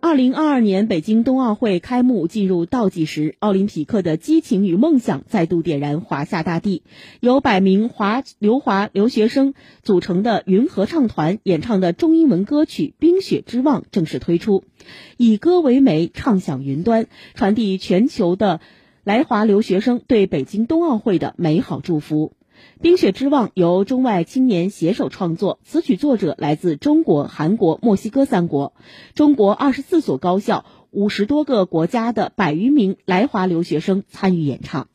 二零二二年北京冬奥会开幕进入倒计时，奥林匹克的激情与梦想再度点燃华夏大地。由百名华留华留学生组成的云合唱团演唱的中英文歌曲《冰雪之望》正式推出，以歌为媒，唱响云端，传递全球的来华留学生对北京冬奥会的美好祝福。《冰雪之望》由中外青年携手创作，词曲作者来自中国、韩国、墨西哥三国，中国二十四所高校、五十多个国家的百余名来华留学生参与演唱。